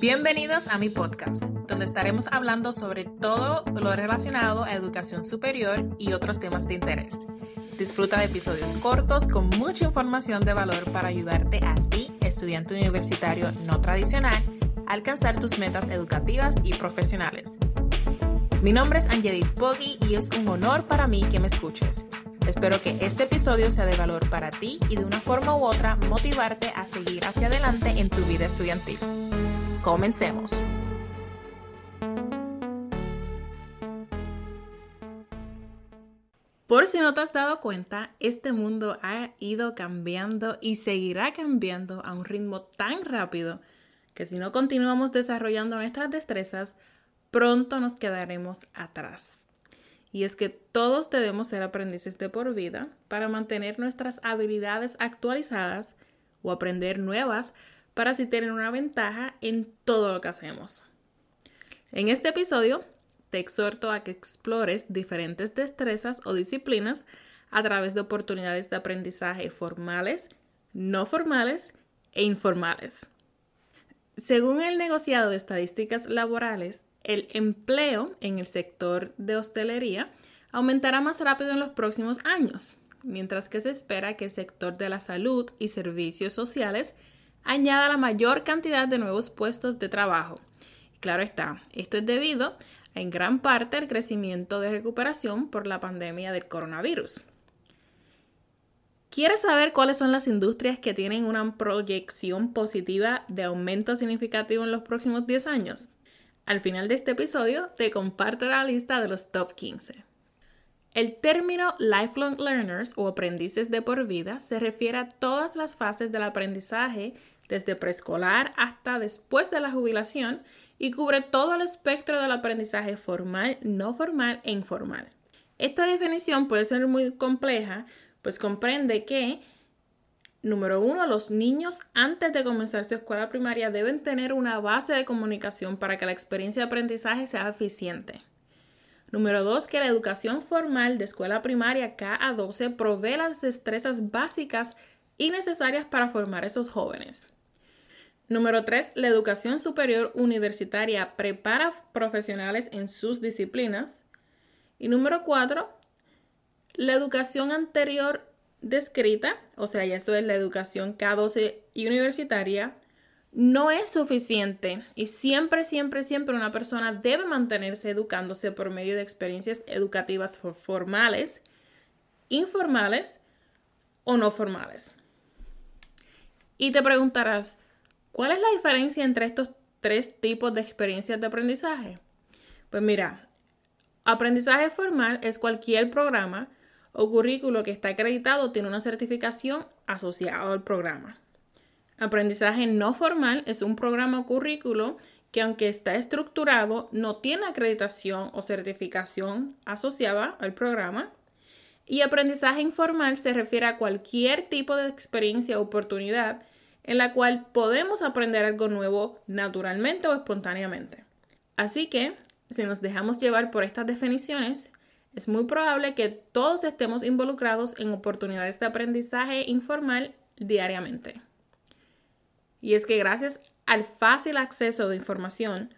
Bienvenidos a mi podcast, donde estaremos hablando sobre todo lo relacionado a educación superior y otros temas de interés. Disfruta de episodios cortos con mucha información de valor para ayudarte a ti, estudiante universitario no tradicional, a alcanzar tus metas educativas y profesionales. Mi nombre es Angelique Poggi y es un honor para mí que me escuches. Espero que este episodio sea de valor para ti y de una forma u otra motivarte a seguir hacia adelante en tu vida estudiantil. Comencemos. Por si no te has dado cuenta, este mundo ha ido cambiando y seguirá cambiando a un ritmo tan rápido que si no continuamos desarrollando nuestras destrezas, pronto nos quedaremos atrás. Y es que todos debemos ser aprendices de por vida para mantener nuestras habilidades actualizadas o aprender nuevas para así tener una ventaja en todo lo que hacemos. En este episodio te exhorto a que explores diferentes destrezas o disciplinas a través de oportunidades de aprendizaje formales, no formales e informales. Según el negociado de estadísticas laborales, el empleo en el sector de hostelería aumentará más rápido en los próximos años, mientras que se espera que el sector de la salud y servicios sociales añada la mayor cantidad de nuevos puestos de trabajo. Claro está, esto es debido en gran parte al crecimiento de recuperación por la pandemia del coronavirus. ¿Quieres saber cuáles son las industrias que tienen una proyección positiva de aumento significativo en los próximos 10 años? Al final de este episodio te comparto la lista de los top 15. El término lifelong learners o aprendices de por vida se refiere a todas las fases del aprendizaje desde preescolar hasta después de la jubilación y cubre todo el espectro del aprendizaje formal, no formal e informal. Esta definición puede ser muy compleja, pues comprende que, número uno, los niños antes de comenzar su escuela primaria deben tener una base de comunicación para que la experiencia de aprendizaje sea eficiente. Número dos, que la educación formal de escuela primaria K12 provee las destrezas básicas y necesarias para formar esos jóvenes. Número 3. La educación superior universitaria prepara profesionales en sus disciplinas. Y número 4. La educación anterior descrita, o sea, ya eso es la educación K12 y universitaria, no es suficiente y siempre, siempre, siempre una persona debe mantenerse educándose por medio de experiencias educativas formales, informales o no formales. Y te preguntarás, ¿Cuál es la diferencia entre estos tres tipos de experiencias de aprendizaje? Pues mira, aprendizaje formal es cualquier programa o currículo que está acreditado tiene una certificación asociada al programa. Aprendizaje no formal es un programa o currículo que aunque está estructurado no tiene acreditación o certificación asociada al programa. Y aprendizaje informal se refiere a cualquier tipo de experiencia o oportunidad en la cual podemos aprender algo nuevo naturalmente o espontáneamente. Así que, si nos dejamos llevar por estas definiciones, es muy probable que todos estemos involucrados en oportunidades de aprendizaje informal diariamente. Y es que gracias al fácil acceso de información,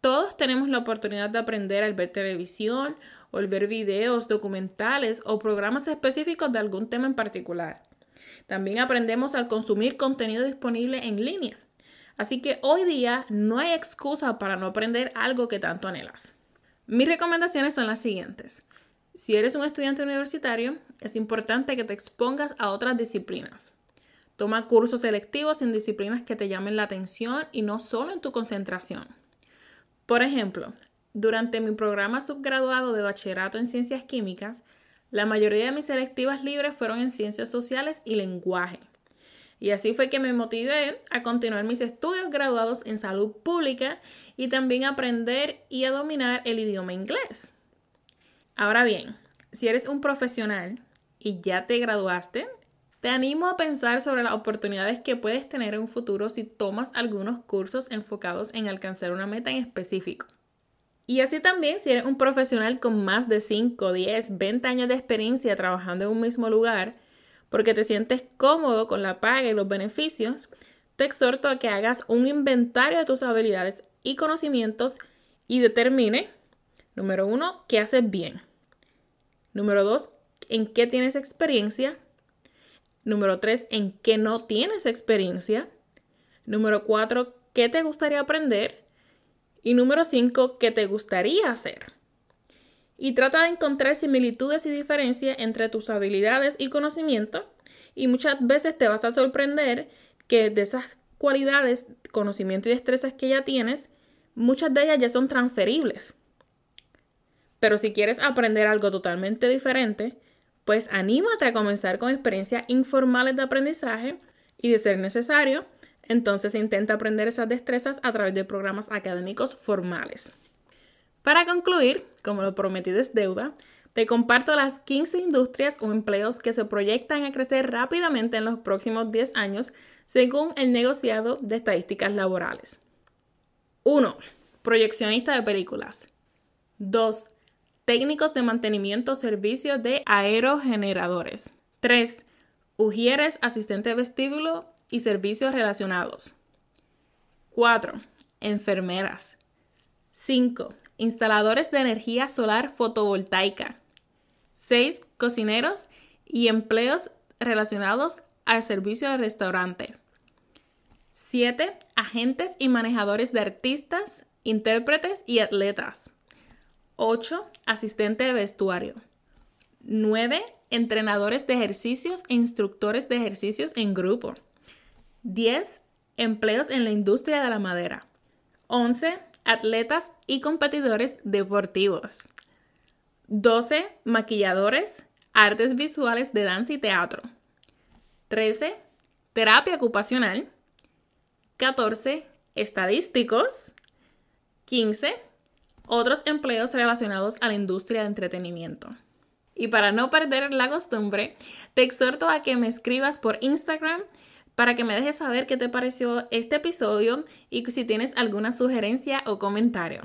todos tenemos la oportunidad de aprender al ver televisión o al ver videos, documentales o programas específicos de algún tema en particular. También aprendemos al consumir contenido disponible en línea. Así que hoy día no hay excusa para no aprender algo que tanto anhelas. Mis recomendaciones son las siguientes. Si eres un estudiante universitario, es importante que te expongas a otras disciplinas. Toma cursos selectivos en disciplinas que te llamen la atención y no solo en tu concentración. Por ejemplo, durante mi programa subgraduado de bachillerato en ciencias químicas, la mayoría de mis selectivas libres fueron en ciencias sociales y lenguaje. Y así fue que me motivé a continuar mis estudios graduados en salud pública y también aprender y a dominar el idioma inglés. Ahora bien, si eres un profesional y ya te graduaste, te animo a pensar sobre las oportunidades que puedes tener en un futuro si tomas algunos cursos enfocados en alcanzar una meta en específico. Y así también, si eres un profesional con más de 5, 10, 20 años de experiencia trabajando en un mismo lugar, porque te sientes cómodo con la paga y los beneficios, te exhorto a que hagas un inventario de tus habilidades y conocimientos y determine, número uno, qué haces bien. Número dos, en qué tienes experiencia. Número tres, en qué no tienes experiencia. Número cuatro, qué te gustaría aprender. Y número cinco, qué te gustaría hacer. Y trata de encontrar similitudes y diferencias entre tus habilidades y conocimiento. Y muchas veces te vas a sorprender que de esas cualidades, conocimiento y destrezas que ya tienes, muchas de ellas ya son transferibles. Pero si quieres aprender algo totalmente diferente, pues anímate a comenzar con experiencias informales de aprendizaje y de ser necesario, entonces intenta aprender esas destrezas a través de programas académicos formales. Para concluir, como lo prometido es deuda, te comparto las 15 industrias o empleos que se proyectan a crecer rápidamente en los próximos 10 años según el negociado de estadísticas laborales. 1. Proyeccionista de películas. 2. Técnicos de mantenimiento servicios de aerogeneradores. 3. Ujieres, asistente de vestíbulo y servicios relacionados. 4. Enfermeras. 5. Instaladores de energía solar fotovoltaica. 6. Cocineros y empleos relacionados al servicio de restaurantes. 7. Agentes y manejadores de artistas, intérpretes y atletas. 8. Asistente de vestuario. 9. Entrenadores de ejercicios e instructores de ejercicios en grupo. 10. Empleos en la industria de la madera. 11. Atletas y competidores deportivos. 12. Maquilladores, artes visuales de danza y teatro. 13. Terapia ocupacional. 14. Estadísticos. 15. Otros empleos relacionados a la industria de entretenimiento. Y para no perder la costumbre, te exhorto a que me escribas por Instagram para que me dejes saber qué te pareció este episodio y si tienes alguna sugerencia o comentario.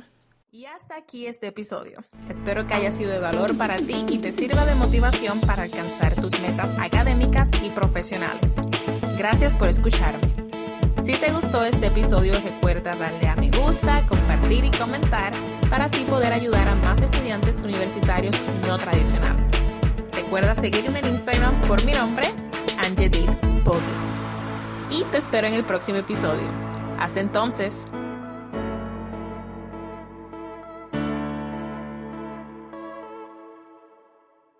Y hasta aquí este episodio. Espero que haya sido de valor para ti y te sirva de motivación para alcanzar tus metas académicas y profesionales. Gracias por escucharme. Si te gustó este episodio, recuerda darle a me gusta, compartir y comentar para así poder ayudar a más estudiantes universitarios no tradicionales. Recuerda seguirme en Instagram por mi nombre, Angelit Y te espero en el próximo episodio. Hasta entonces.